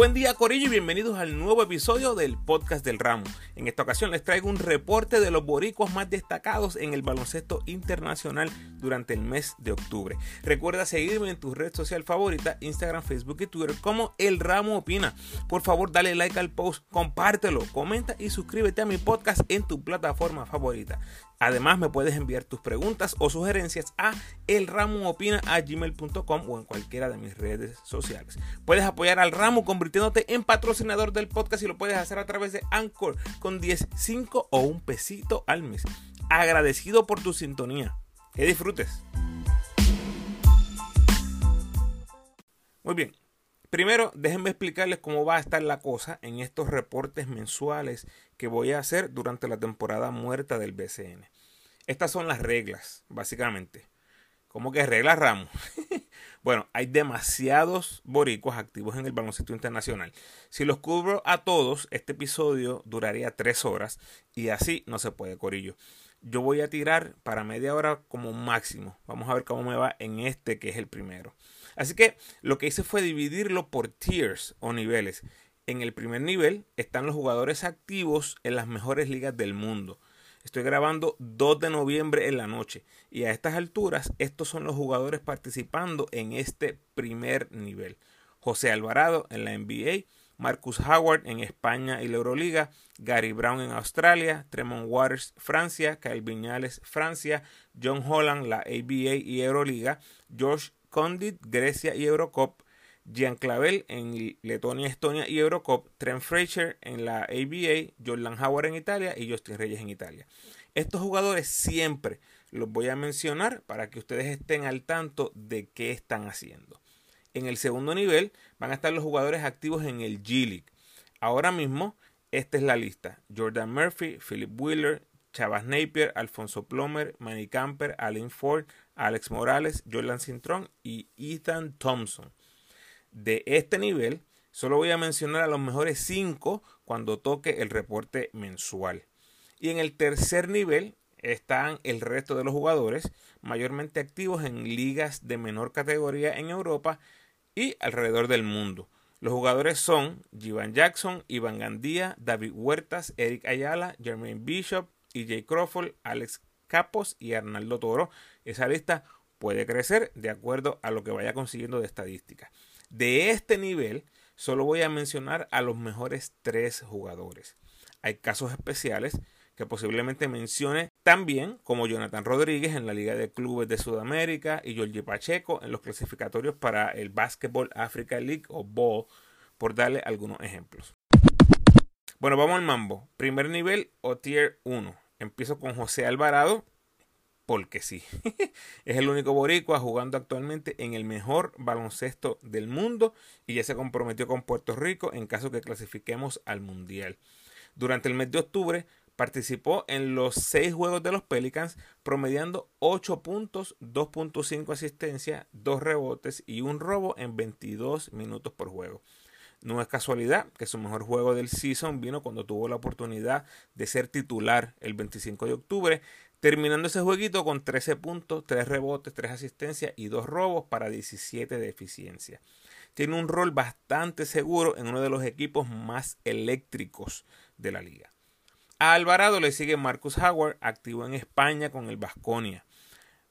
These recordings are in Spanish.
Buen día Corillo y bienvenidos al nuevo episodio del podcast del ramo. En esta ocasión les traigo un reporte de los boricuas más destacados en el baloncesto internacional durante el mes de octubre. Recuerda seguirme en tu red social favorita, Instagram, Facebook y Twitter como El Ramo Opina. Por favor dale like al post, compártelo, comenta y suscríbete a mi podcast en tu plataforma favorita. Además, me puedes enviar tus preguntas o sugerencias a elramoopina.gmail.com o en cualquiera de mis redes sociales. Puedes apoyar al ramo convirtiéndote en patrocinador del podcast y lo puedes hacer a través de Anchor con 10, 5 o un pesito al mes. Agradecido por tu sintonía. Que disfrutes. Muy bien. Primero, déjenme explicarles cómo va a estar la cosa en estos reportes mensuales que voy a hacer durante la temporada muerta del BCN. Estas son las reglas, básicamente. ¿Cómo que reglas, Ramos? bueno, hay demasiados boricuas activos en el baloncesto internacional. Si los cubro a todos, este episodio duraría tres horas y así no se puede, Corillo. Yo voy a tirar para media hora como máximo. Vamos a ver cómo me va en este que es el primero. Así que lo que hice fue dividirlo por tiers o niveles. En el primer nivel están los jugadores activos en las mejores ligas del mundo. Estoy grabando 2 de noviembre en la noche y a estas alturas estos son los jugadores participando en este primer nivel. José Alvarado en la NBA, Marcus Howard en España y la Euroliga, Gary Brown en Australia, Tremont Waters Francia, Kyle Viñales Francia, John Holland la ABA y Euroliga, George Condit, Grecia y Eurocop, Jean Clavel en Letonia, Estonia y Eurocop, Trent Fraser en la ABA, Jordan Howard en Italia y Justin Reyes en Italia. Estos jugadores siempre los voy a mencionar para que ustedes estén al tanto de qué están haciendo. En el segundo nivel van a estar los jugadores activos en el G League. Ahora mismo, esta es la lista. Jordan Murphy, Philip Wheeler, Chavas Napier, Alfonso Plomer, Manny Camper, Allen Ford, Alex Morales, Jordan Cintrón y Ethan Thompson. De este nivel, solo voy a mencionar a los mejores 5 cuando toque el reporte mensual. Y en el tercer nivel están el resto de los jugadores, mayormente activos en ligas de menor categoría en Europa y alrededor del mundo. Los jugadores son Jivan Jackson, Iván Gandía, David Huertas, Eric Ayala, Jermaine Bishop, EJ Crawford, Alex Capos y Arnaldo Toro. Esa lista puede crecer de acuerdo a lo que vaya consiguiendo de estadística. De este nivel, solo voy a mencionar a los mejores tres jugadores. Hay casos especiales que posiblemente mencione también, como Jonathan Rodríguez en la Liga de Clubes de Sudamérica y Georgie Pacheco en los clasificatorios para el Basketball Africa League o BALL, por darle algunos ejemplos. Bueno, vamos al mambo. Primer nivel o tier 1. Empiezo con José Alvarado, porque sí. es el único boricua jugando actualmente en el mejor baloncesto del mundo y ya se comprometió con Puerto Rico en caso que clasifiquemos al Mundial. Durante el mes de octubre participó en los seis juegos de los Pelicans, promediando 8 puntos, 2.5 asistencias, 2 rebotes y un robo en 22 minutos por juego. No es casualidad que su mejor juego del season vino cuando tuvo la oportunidad de ser titular el 25 de octubre, terminando ese jueguito con 13 puntos, 3 rebotes, 3 asistencias y 2 robos para 17 de eficiencia. Tiene un rol bastante seguro en uno de los equipos más eléctricos de la liga. A Alvarado le sigue Marcus Howard, activo en España con el Vasconia.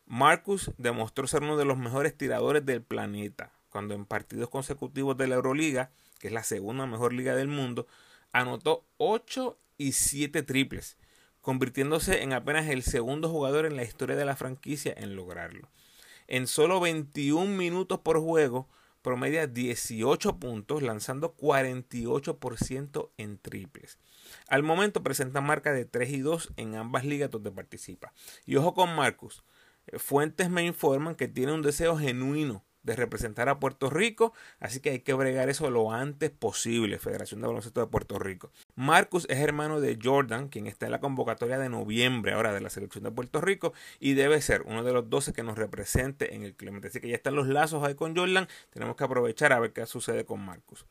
Marcus demostró ser uno de los mejores tiradores del planeta, cuando en partidos consecutivos de la Euroliga que es la segunda mejor liga del mundo, anotó 8 y 7 triples, convirtiéndose en apenas el segundo jugador en la historia de la franquicia en lograrlo. En solo 21 minutos por juego, promedia 18 puntos, lanzando 48% en triples. Al momento presenta marca de 3 y 2 en ambas ligas donde participa. Y ojo con Marcus, eh, fuentes me informan que tiene un deseo genuino de representar a Puerto Rico, así que hay que bregar eso lo antes posible, Federación de Baloncesto de Puerto Rico. Marcus es hermano de Jordan, quien está en la convocatoria de noviembre ahora de la selección de Puerto Rico y debe ser uno de los 12 que nos represente en el Clemente. Así que ya están los lazos ahí con Jordan, tenemos que aprovechar a ver qué sucede con Marcus.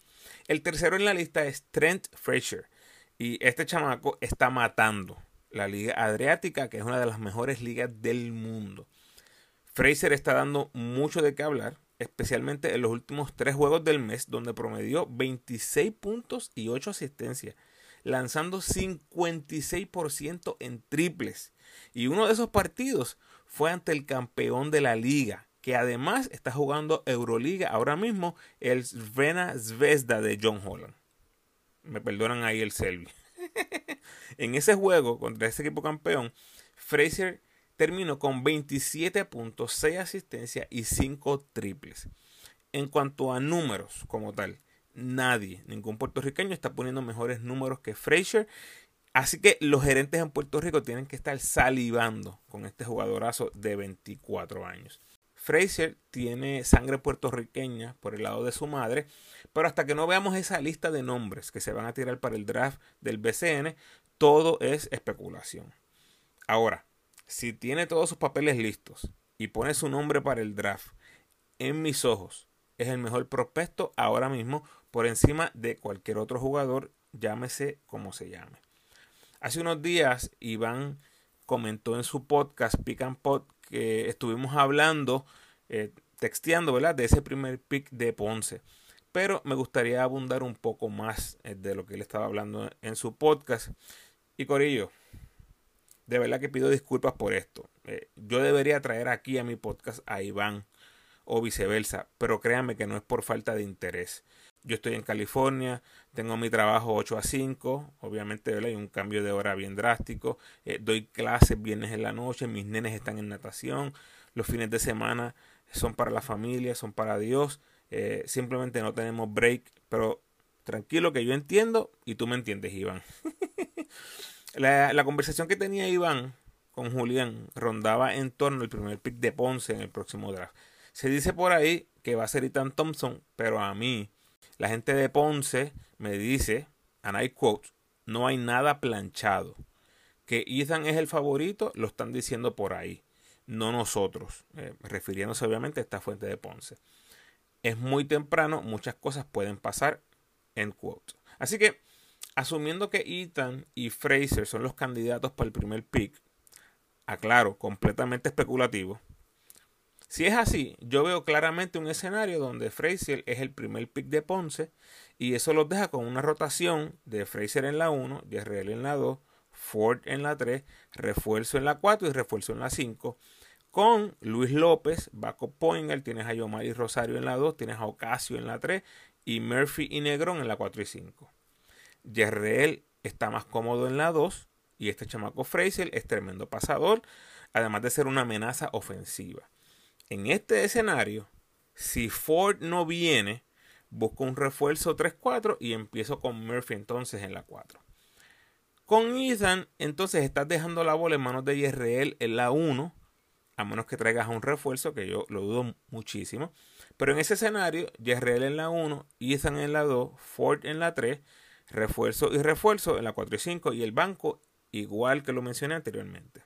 El tercero en la lista es Trent Fraser y este chamaco está matando la Liga Adriática, que es una de las mejores ligas del mundo. Fraser está dando mucho de qué hablar especialmente en los últimos tres juegos del mes, donde promedió 26 puntos y 8 asistencias, lanzando 56% en triples. Y uno de esos partidos fue ante el campeón de la liga, que además está jugando Euroliga ahora mismo, el Svena Zvezda de John Holland. Me perdonan ahí el Selvi. en ese juego contra ese equipo campeón, Fraser terminó con 27 puntos, 6 asistencias y 5 triples. En cuanto a números como tal, nadie, ningún puertorriqueño está poniendo mejores números que Frazier. Así que los gerentes en Puerto Rico tienen que estar salivando con este jugadorazo de 24 años. Frazier tiene sangre puertorriqueña por el lado de su madre, pero hasta que no veamos esa lista de nombres que se van a tirar para el draft del BCN, todo es especulación. Ahora, si tiene todos sus papeles listos y pone su nombre para el draft, en mis ojos es el mejor prospecto ahora mismo por encima de cualquier otro jugador, llámese como se llame. Hace unos días Iván comentó en su podcast Pick and Pod que estuvimos hablando, eh, texteando, ¿verdad? De ese primer pick de Ponce. Pero me gustaría abundar un poco más eh, de lo que él estaba hablando en su podcast. Y Corillo, de verdad que pido disculpas por esto. Eh, yo debería traer aquí a mi podcast a Iván o viceversa, pero créanme que no es por falta de interés. Yo estoy en California, tengo mi trabajo 8 a 5, obviamente hay un cambio de hora bien drástico, eh, doy clases viernes en la noche, mis nenes están en natación, los fines de semana son para la familia, son para Dios, eh, simplemente no tenemos break, pero tranquilo que yo entiendo y tú me entiendes, Iván. La, conversación que tenía Iván con Julián rondaba en torno al primer pick de Ponce en el próximo draft. Se dice por ahí que va a ser Ethan Thompson, pero a mí, la gente de Ponce me dice, and I quote, no hay nada planchado. Que Ethan es el favorito, lo están diciendo por ahí, no nosotros, eh, refiriéndose obviamente a esta fuente de Ponce. Es muy temprano, muchas cosas pueden pasar, en quote. Así que Asumiendo que Ethan y Fraser son los candidatos para el primer pick, aclaro, completamente especulativo. Si es así, yo veo claramente un escenario donde Fraser es el primer pick de Ponce y eso los deja con una rotación de Fraser en la 1, Israel en la 2, Ford en la 3, refuerzo en la 4 y refuerzo en la 5. Con Luis López, Baco Poingal, tienes a Yomari Rosario en la 2, tienes a Ocasio en la 3 y Murphy y Negrón en la 4 y 5. Yerreel está más cómodo en la 2 y este chamaco Fraser es tremendo pasador, además de ser una amenaza ofensiva. En este escenario, si Ford no viene, busco un refuerzo 3-4 y empiezo con Murphy entonces en la 4. Con Ethan, entonces estás dejando la bola en manos de Yerreel en la 1, a menos que traigas un refuerzo, que yo lo dudo muchísimo. Pero en ese escenario, Yerreel en la 1, Ethan en la 2, Ford en la 3, refuerzo y refuerzo en la 4 y 5 y el banco igual que lo mencioné anteriormente.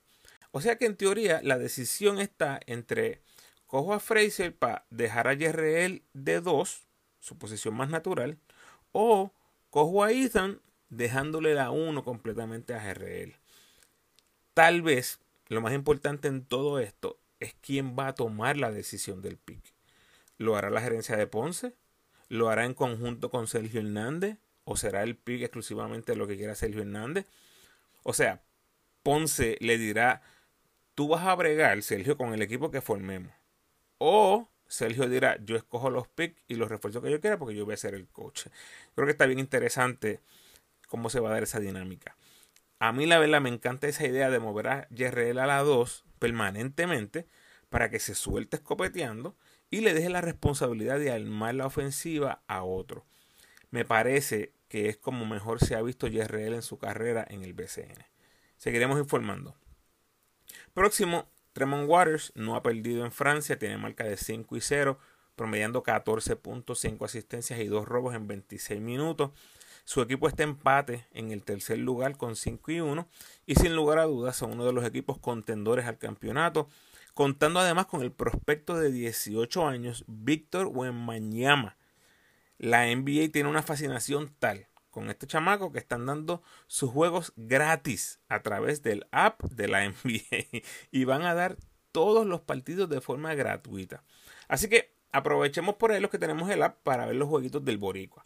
O sea que en teoría la decisión está entre cojo a Fraser para dejar a JRL de 2, su posición más natural, o cojo a Ethan dejándole la 1 completamente a JRL. Tal vez lo más importante en todo esto es quién va a tomar la decisión del pick. ¿Lo hará la gerencia de Ponce? ¿Lo hará en conjunto con Sergio Hernández? ¿O será el pick exclusivamente lo que quiera Sergio Hernández? O sea, Ponce le dirá, tú vas a bregar, Sergio, con el equipo que formemos. O Sergio dirá, yo escojo los picks y los refuerzos que yo quiera porque yo voy a ser el coach. Creo que está bien interesante cómo se va a dar esa dinámica. A mí la verdad me encanta esa idea de mover a JRL a la 2 permanentemente para que se suelte escopeteando y le deje la responsabilidad de armar la ofensiva a otro me parece que es como mejor se ha visto JRL en su carrera en el BCN. Seguiremos informando. Próximo, Tremont Waters no ha perdido en Francia, tiene marca de 5 y 0, promediando 14 puntos, 5 asistencias y 2 robos en 26 minutos. Su equipo está empate en el tercer lugar con 5 y 1 y sin lugar a dudas son uno de los equipos contendores al campeonato, contando además con el prospecto de 18 años Víctor Wembanyama, la NBA tiene una fascinación tal con este chamaco que están dando sus juegos gratis a través del app de la NBA y van a dar todos los partidos de forma gratuita. Así que aprovechemos por ahí los que tenemos el app para ver los jueguitos del Boricua.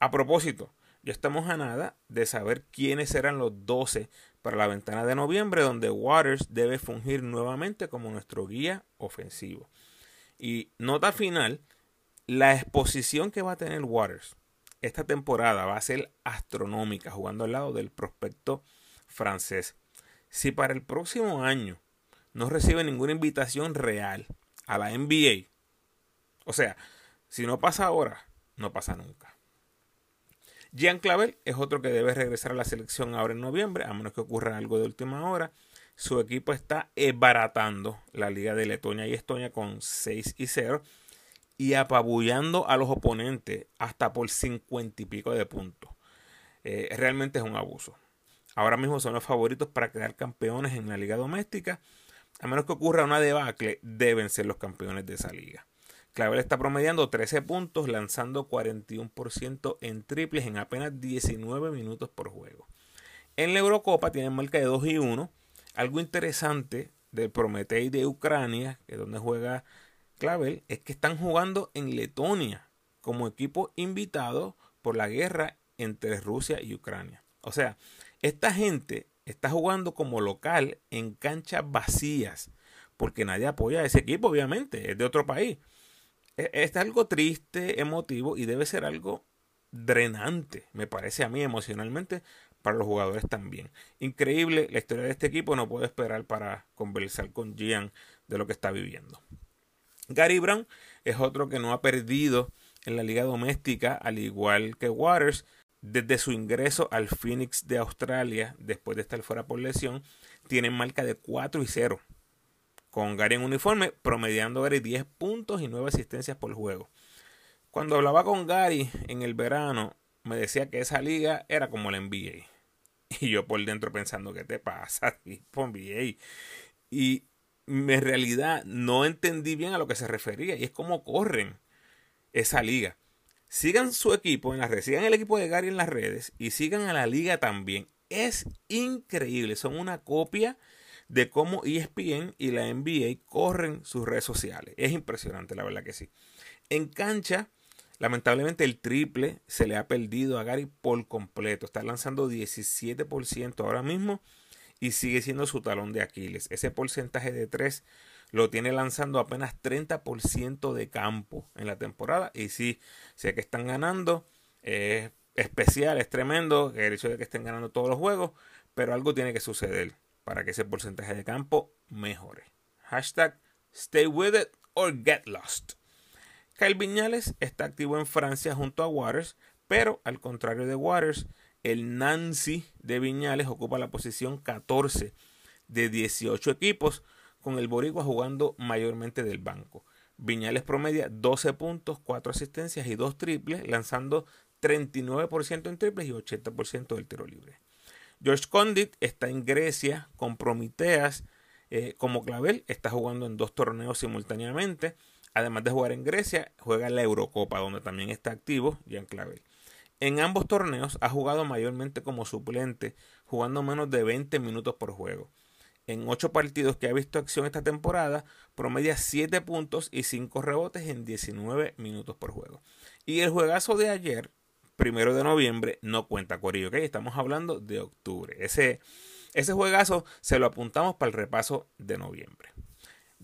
A propósito, ya estamos a nada de saber quiénes serán los 12 para la ventana de noviembre, donde Waters debe fungir nuevamente como nuestro guía ofensivo. Y nota final, la exposición que va a tener Waters esta temporada va a ser astronómica, jugando al lado del prospecto francés. Si para el próximo año no recibe ninguna invitación real a la NBA, o sea, si no pasa ahora, no pasa nunca. Jean Clavel es otro que debe regresar a la selección ahora en noviembre, a menos que ocurra algo de última hora. Su equipo está baratando la liga de Letonia y Estonia con 6 y 0 y apabullando a los oponentes hasta por 50 y pico de puntos. Eh, realmente es un abuso. Ahora mismo son los favoritos para quedar campeones en la liga doméstica. A menos que ocurra una debacle, deben ser los campeones de esa liga. Clavel está promediando 13 puntos, lanzando 41% en triples en apenas 19 minutos por juego. En la Eurocopa tienen marca de 2 y 1. Algo interesante del Prometei de Ucrania, que es donde juega Es que están jugando en Letonia como equipo invitado por la guerra entre Rusia y Ucrania. O sea, esta gente está jugando como local en canchas vacías, porque nadie apoya a ese equipo, obviamente, es de otro país. E, es algo triste, emotivo y debe ser algo drenante, me parece a mí emocionalmente, para los jugadores también. Increíble la historia de este equipo, no puedo esperar para conversar con Gian de lo que está viviendo. Gary Brown es otro que no ha perdido en la liga doméstica, al igual que Waters, desde su ingreso al Phoenix de Australia, después de estar fuera por lesión, tienen marca de 4 y 0 con Gary en uniforme, promediando Gary 10 puntos y 9 asistencias por juego. Cuando hablaba con Gary en el verano, me decía que esa liga era como la NBA. Y yo por dentro pensando, ¿qué te pasa? NBA. Y en realidad no entendí bien a lo que se refería. Y es cómo corren esa liga. Sigan su equipo en las redes, sigan el equipo de Gary en las redes y sigan a la liga también. Es increíble, son una copia de cómo ESPN y la NBA corren sus redes sociales. Es impresionante, la verdad que sí. En cancha, lamentablemente el triple se le ha perdido a Gary por completo. Está lanzando 17% ahora mismo y sigue siendo su talón de Aquiles. Ese porcentaje de 3 lo tiene lanzando apenas 30% de campo en la temporada. Y sí, sé que están ganando. Es especial, es tremendo el hecho de que estén ganando todos los juegos, pero algo tiene que suceder para que ese porcentaje de campo mejore. Hashtag stay with it or get lost. Kyle Viñales está activo en Francia junto a Waters, pero al contrario de Waters, el Nancy de Viñales ocupa la posición 14 de 18 equipos, con el Boricua jugando mayormente del banco. Viñales promedia 12 puntos, 4 asistencias y 2 triples, lanzando 39% en triples y 80% del tiro libre. George Condit está en Grecia con Promiteas eh, como clavel. Está jugando en dos torneos simultáneamente. Además de jugar en Grecia, juega en la Eurocopa, donde también está activo Jean Clavel. En ambos torneos ha jugado mayormente como suplente, jugando menos de 20 minutos por juego. En 8 partidos que ha visto acción esta temporada, promedia 7 puntos y 5 rebotes en 19 minutos por juego. Y el juegazo de ayer primero de noviembre no cuenta Corillo, ¿ok? Estamos hablando de octubre. Ese, ese juegazo se lo apuntamos para el repaso de noviembre.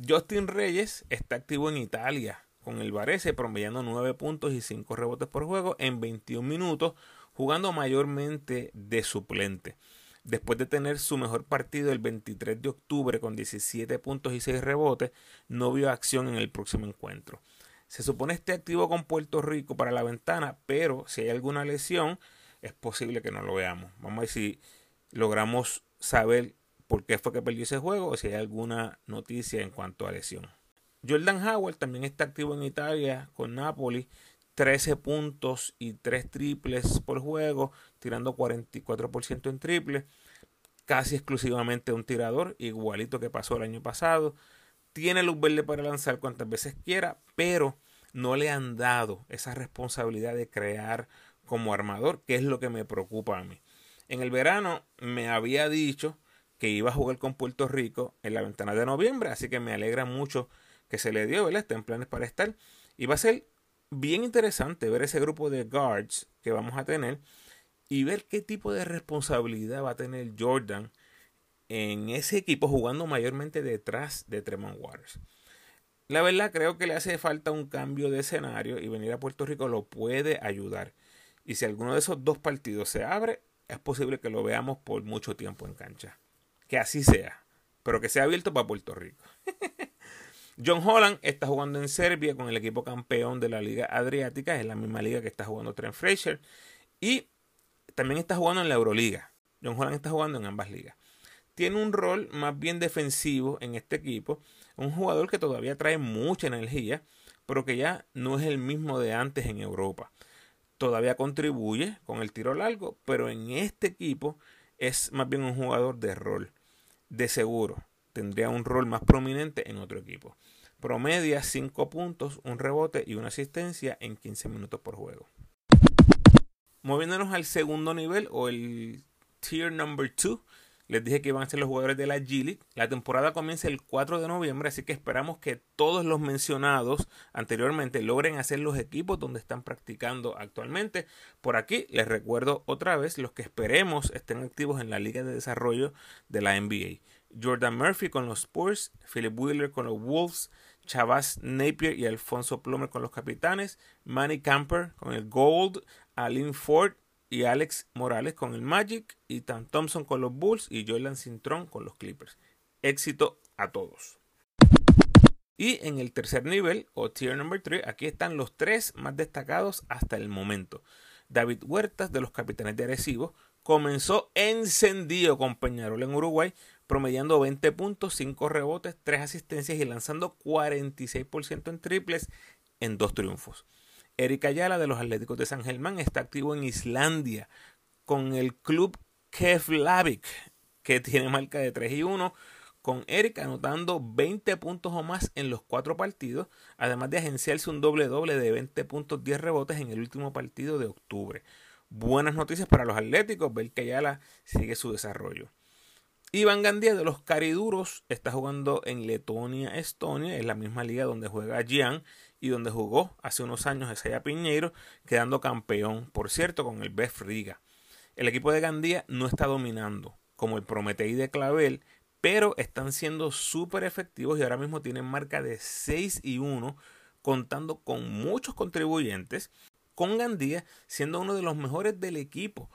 Justin Reyes está activo en Italia con el Varese, promediando 9 puntos y 5 rebotes por juego en 21 minutos, jugando mayormente de suplente. Después de tener su mejor partido el 23 de octubre con 17 puntos y 6 rebotes, no vio acción en el próximo encuentro. Se supone esté activo con Puerto Rico para la ventana, pero si hay alguna lesión, es posible que no lo veamos. Vamos a ver si logramos saber por qué fue que perdió ese juego o si hay alguna noticia en cuanto a lesión. Jordan Howard también está activo en Italia con Napoli. 13 puntos y 3 triples por juego, tirando 44% en triple. Casi exclusivamente un tirador, igualito que pasó el año pasado tiene luz verde para lanzar cuantas veces quiera, pero no le han dado esa responsabilidad de crear como armador, que es lo que me preocupa a mí. En el verano me había dicho que iba a jugar con Puerto Rico en la ventana de noviembre, así que me alegra mucho que se le dio, ¿verdad? Está en planes para estar. Y va a ser bien interesante ver ese grupo de guards que vamos a tener y ver qué tipo de responsabilidad va a tener Jordan en ese equipo jugando mayormente detrás de Tremont Waters. La verdad creo que le hace falta un cambio de escenario y venir a Puerto Rico lo puede ayudar. Y si alguno de esos dos partidos se abre, es posible que lo veamos por mucho tiempo en cancha. Que así sea, pero que sea abierto para Puerto Rico. John Holland está jugando en Serbia con el equipo campeón de la Liga Adriática, es la misma liga que está jugando Trent Fraser. Y también está jugando en la Euroliga. John Holland está jugando en ambas ligas. Tiene un rol más bien defensivo en este equipo. Un jugador que todavía trae mucha energía, pero que ya no es el mismo de antes en Europa. Todavía contribuye con el tiro largo, pero en este equipo es más bien un jugador de rol. De seguro, tendría un rol más prominente en otro equipo. Promedia 5 puntos, un rebote y una asistencia en 15 minutos por juego. Moviéndonos al segundo nivel o el tier number 2, les dije que iban a ser los jugadores de la G League. La temporada comienza el 4 de noviembre, así que esperamos que todos los mencionados anteriormente logren hacer los equipos donde están practicando actualmente. Por aquí les recuerdo otra vez los que esperemos estén activos en la Liga de Desarrollo de la NBA. Jordan Murphy con los Spurs, Philip Wheeler con los Wolves, Chavaz Napier y Alfonso Plomer con los Capitanes, Manny Camper con el Gold, Alin Ford y Alex Morales con el Magic, y Thompson con los Bulls y Jordan Cintrón con los Clippers. Éxito a todos. Y en el tercer nivel, o tier number 3, aquí están los tres más destacados hasta el momento. David Huertas de los Capitanes de Arecibo comenzó encendido con Peñarol en Uruguay, promediando 20 puntos, 5 rebotes, 3 asistencias y lanzando 46% en triples en dos triunfos. Eric Ayala de los Atléticos de San Germán está activo en Islandia con el club Keflavik, que tiene marca de 3 y 1, con Eric anotando 20 puntos o más en los cuatro partidos, además de agenciarse un doble doble de 20 puntos, 10 rebotes en el último partido de octubre. Buenas noticias para los Atléticos, ver que Ayala sigue su desarrollo. Iván Gandía de los Cariduros está jugando en Letonia, Estonia, es la misma liga donde juega Gian y donde jugó hace unos años Esaya Piñeiro, quedando campeón, por cierto, con el Bef Riga. El equipo de Gandía no está dominando, como el Prometei de Clavel, pero están siendo súper efectivos y ahora mismo tienen marca de 6 y 1, contando con muchos contribuyentes, con Gandía siendo uno de los mejores del equipo,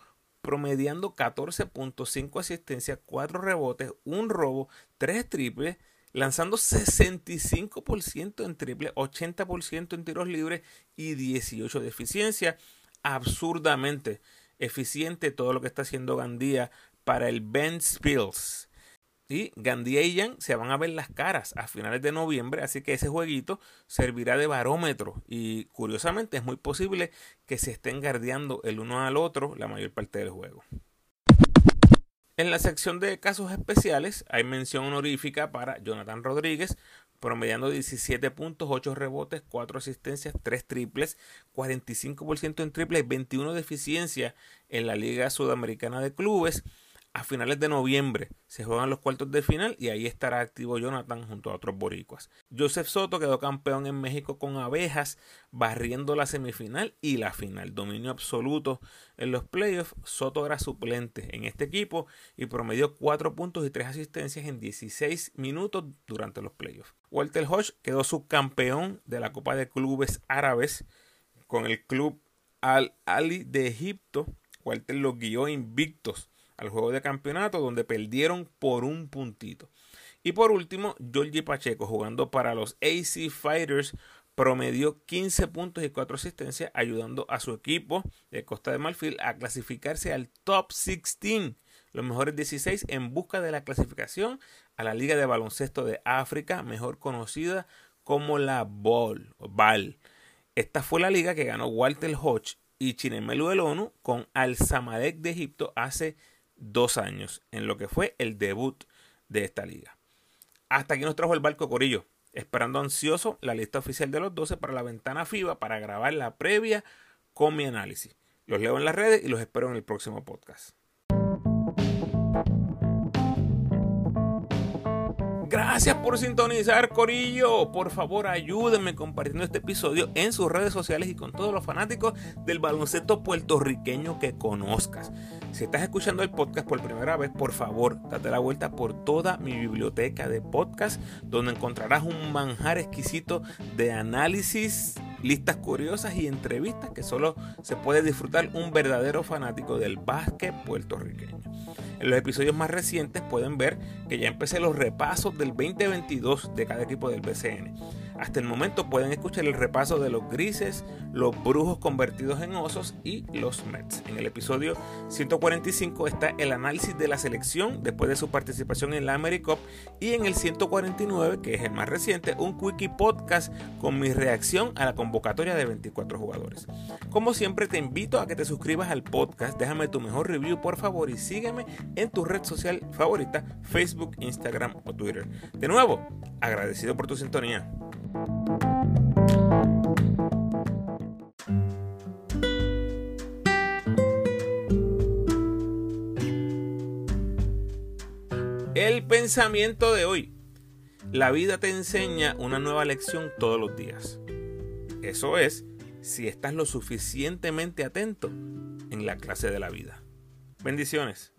promediando 14.5 asistencias, 4 rebotes, un robo, 3 triples, lanzando 65% en triple, 80% en tiros libres y 18 de eficiencia. Absurdamente eficiente todo lo que está haciendo Gandía para el Ben Spills. Y Gandía y Jan se van a ver las caras a finales de noviembre, así que ese jueguito servirá de barómetro. Y curiosamente es muy posible que se estén guardiando el uno al otro la mayor parte del juego. En la sección de casos especiales hay mención honorífica para Jonathan Rodríguez, promediando 17 puntos, 8 rebotes, 4 asistencias, 3 triples, 45% en triples, 21 de eficiencia en la Liga Sudamericana de Clubes a finales de noviembre se juegan los cuartos de final y ahí estará activo Jonathan junto a otros boricuas. Joseph Soto quedó campeón en México con abejas, barriendo la semifinal y la final. Dominio absoluto en los playoffs. Soto era suplente en este equipo y promedió 4 puntos y 3 asistencias en 16 minutos durante los playoffs. Walter Hodge quedó subcampeón de la Copa de Clubes Árabes con el club Al Ali de Egipto. Walter los guió invictos al juego de campeonato donde perdieron por un puntito. Y por último, Georgie Pacheco jugando para los AC Fighters promedió 15 puntos y 4 asistencias ayudando a su equipo de Costa de Marfil a clasificarse al top 16, los mejores 16 en busca de la clasificación a la Liga de Baloncesto de África, mejor conocida como la BOL, BAL. Esta fue la liga que ganó Walter Hodge y Chinemelu del ONU con Al Samadek de Egipto hace dos años en lo que fue el debut de esta liga. Hasta aquí nos trajo el barco Corillo, esperando ansioso la lista oficial de los 12 para la ventana FIBA para grabar la previa con mi análisis. Los leo en las redes y los espero en el próximo podcast. Gracias por sintonizar, Corillo. Por favor, ayúdenme compartiendo este episodio en sus redes sociales y con todos los fanáticos del baloncesto puertorriqueño que conozcas. Si estás escuchando el podcast por primera vez, por favor, date la vuelta por toda mi biblioteca de podcast, donde encontrarás un manjar exquisito de análisis listas curiosas y entrevistas que solo se puede disfrutar un verdadero fanático del básquet puertorriqueño. En los episodios más recientes pueden ver que ya empecé los repasos del 2022 de cada equipo del BCN. Hasta el momento pueden escuchar el repaso de los grises, los brujos convertidos en osos y los Mets. En el episodio 145 está el análisis de la selección después de su participación en la AmeriCup y en el 149, que es el más reciente, un quickie podcast con mi reacción a la convocatoria de 24 jugadores. Como siempre te invito a que te suscribas al podcast, déjame tu mejor review por favor y sígueme en tu red social favorita, Facebook, Instagram o Twitter. De nuevo, agradecido por tu sintonía. El pensamiento de hoy. La vida te enseña una nueva lección todos los días. Eso es, si estás lo suficientemente atento en la clase de la vida. Bendiciones.